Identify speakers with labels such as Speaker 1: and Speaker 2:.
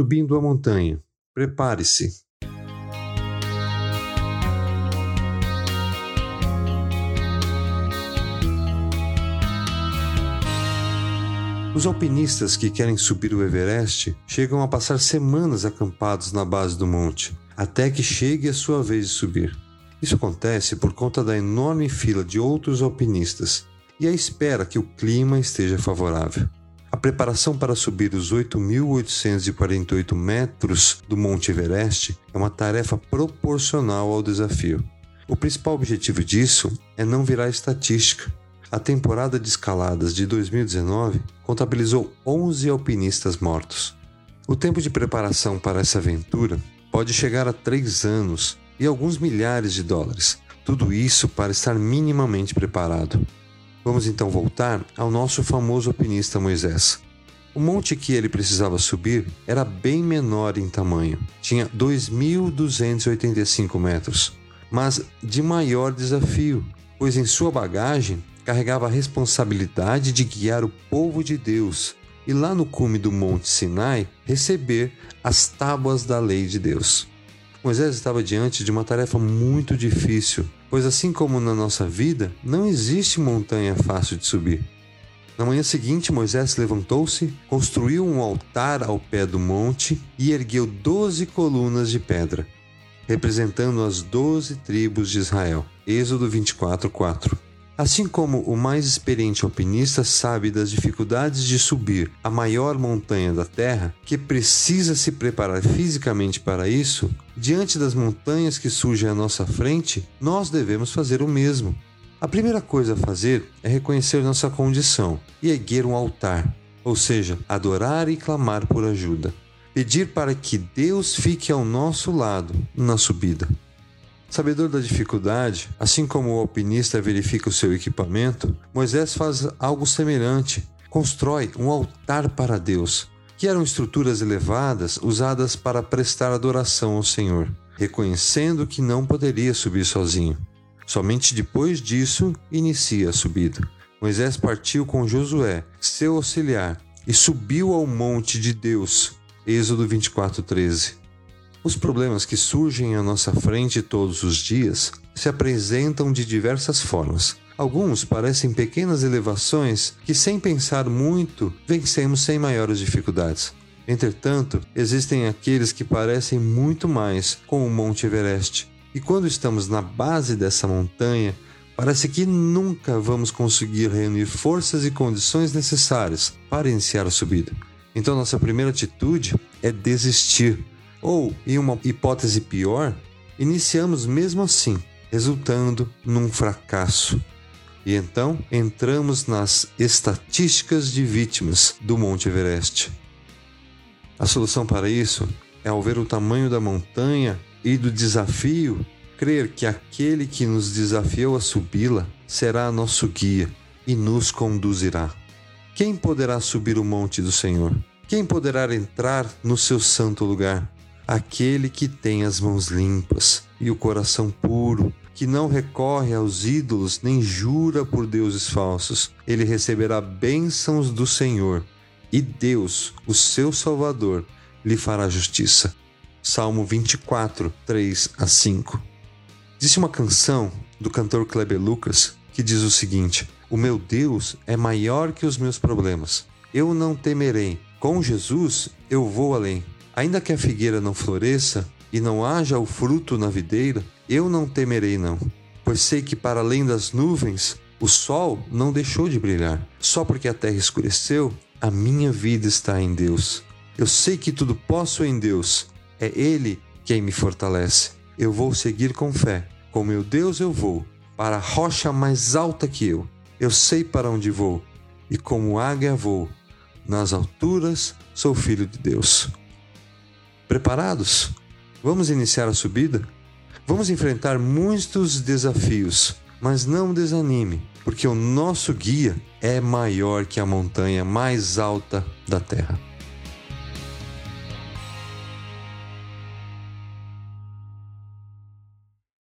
Speaker 1: subindo a montanha. Prepare-se. Os alpinistas que querem subir o Everest chegam a passar semanas acampados na base do monte, até que chegue a sua vez de subir. Isso acontece por conta da enorme fila de outros alpinistas e a espera que o clima esteja favorável. Preparação para subir os 8.848 metros do Monte Everest é uma tarefa proporcional ao desafio. O principal objetivo disso é não virar estatística a temporada de escaladas de 2019 contabilizou 11 alpinistas mortos. O tempo de preparação para essa aventura pode chegar a três anos e alguns milhares de dólares. Tudo isso para estar minimamente preparado. Vamos então voltar ao nosso famoso alpinista Moisés. O monte que ele precisava subir era bem menor em tamanho, tinha 2.285 metros, mas de maior desafio, pois em sua bagagem carregava a responsabilidade de guiar o povo de Deus e lá no cume do Monte Sinai receber as tábuas da lei de Deus. Moisés estava diante de uma tarefa muito difícil, pois assim como na nossa vida, não existe montanha fácil de subir. Na manhã seguinte, Moisés levantou-se, construiu um altar ao pé do monte e ergueu doze colunas de pedra, representando as doze tribos de Israel. Êxodo 24, 4. Assim como o mais experiente alpinista sabe das dificuldades de subir a maior montanha da Terra, que precisa se preparar fisicamente para isso, diante das montanhas que surgem à nossa frente, nós devemos fazer o mesmo. A primeira coisa a fazer é reconhecer nossa condição e erguer um altar, ou seja, adorar e clamar por ajuda. Pedir para que Deus fique ao nosso lado na subida. Sabedor da dificuldade, assim como o alpinista verifica o seu equipamento, Moisés faz algo semelhante. Constrói um altar para Deus, que eram estruturas elevadas usadas para prestar adoração ao Senhor, reconhecendo que não poderia subir sozinho. Somente depois disso inicia a subida. Moisés partiu com Josué, seu auxiliar, e subiu ao monte de Deus. Êxodo 24:13. Os problemas que surgem à nossa frente todos os dias se apresentam de diversas formas. Alguns parecem pequenas elevações que, sem pensar muito, vencemos sem maiores dificuldades. Entretanto, existem aqueles que parecem muito mais com o Monte Everest. E quando estamos na base dessa montanha, parece que nunca vamos conseguir reunir forças e condições necessárias para iniciar a subida. Então, nossa primeira atitude é desistir ou, em uma hipótese pior, iniciamos mesmo assim, resultando num fracasso. E então entramos nas estatísticas de vítimas do Monte Everest. A solução para isso é, ao ver o tamanho da montanha e do desafio, crer que aquele que nos desafiou a subi-la será nosso guia e nos conduzirá. Quem poderá subir o monte do Senhor? Quem poderá entrar no seu santo lugar? Aquele que tem as mãos limpas e o coração puro, que não recorre aos ídolos nem jura por deuses falsos, ele receberá bênçãos do Senhor, e Deus, o seu Salvador, lhe fará justiça. Salmo 24, 3 a 5. Disse uma canção do cantor Kleber Lucas que diz o seguinte: O meu Deus é maior que os meus problemas. Eu não temerei. Com Jesus eu vou além. Ainda que a figueira não floresça e não haja o fruto na videira, eu não temerei, não, pois sei que para além das nuvens o sol não deixou de brilhar. Só porque a terra escureceu, a minha vida está em Deus. Eu sei que tudo posso em Deus. É Ele quem me fortalece. Eu vou seguir com fé. Com meu Deus eu vou, para a rocha mais alta que eu. Eu sei para onde vou, e como águia vou. Nas alturas sou filho de Deus. Preparados? Vamos iniciar a subida? Vamos enfrentar muitos desafios, mas não desanime, porque o nosso guia é maior que a montanha mais alta da Terra.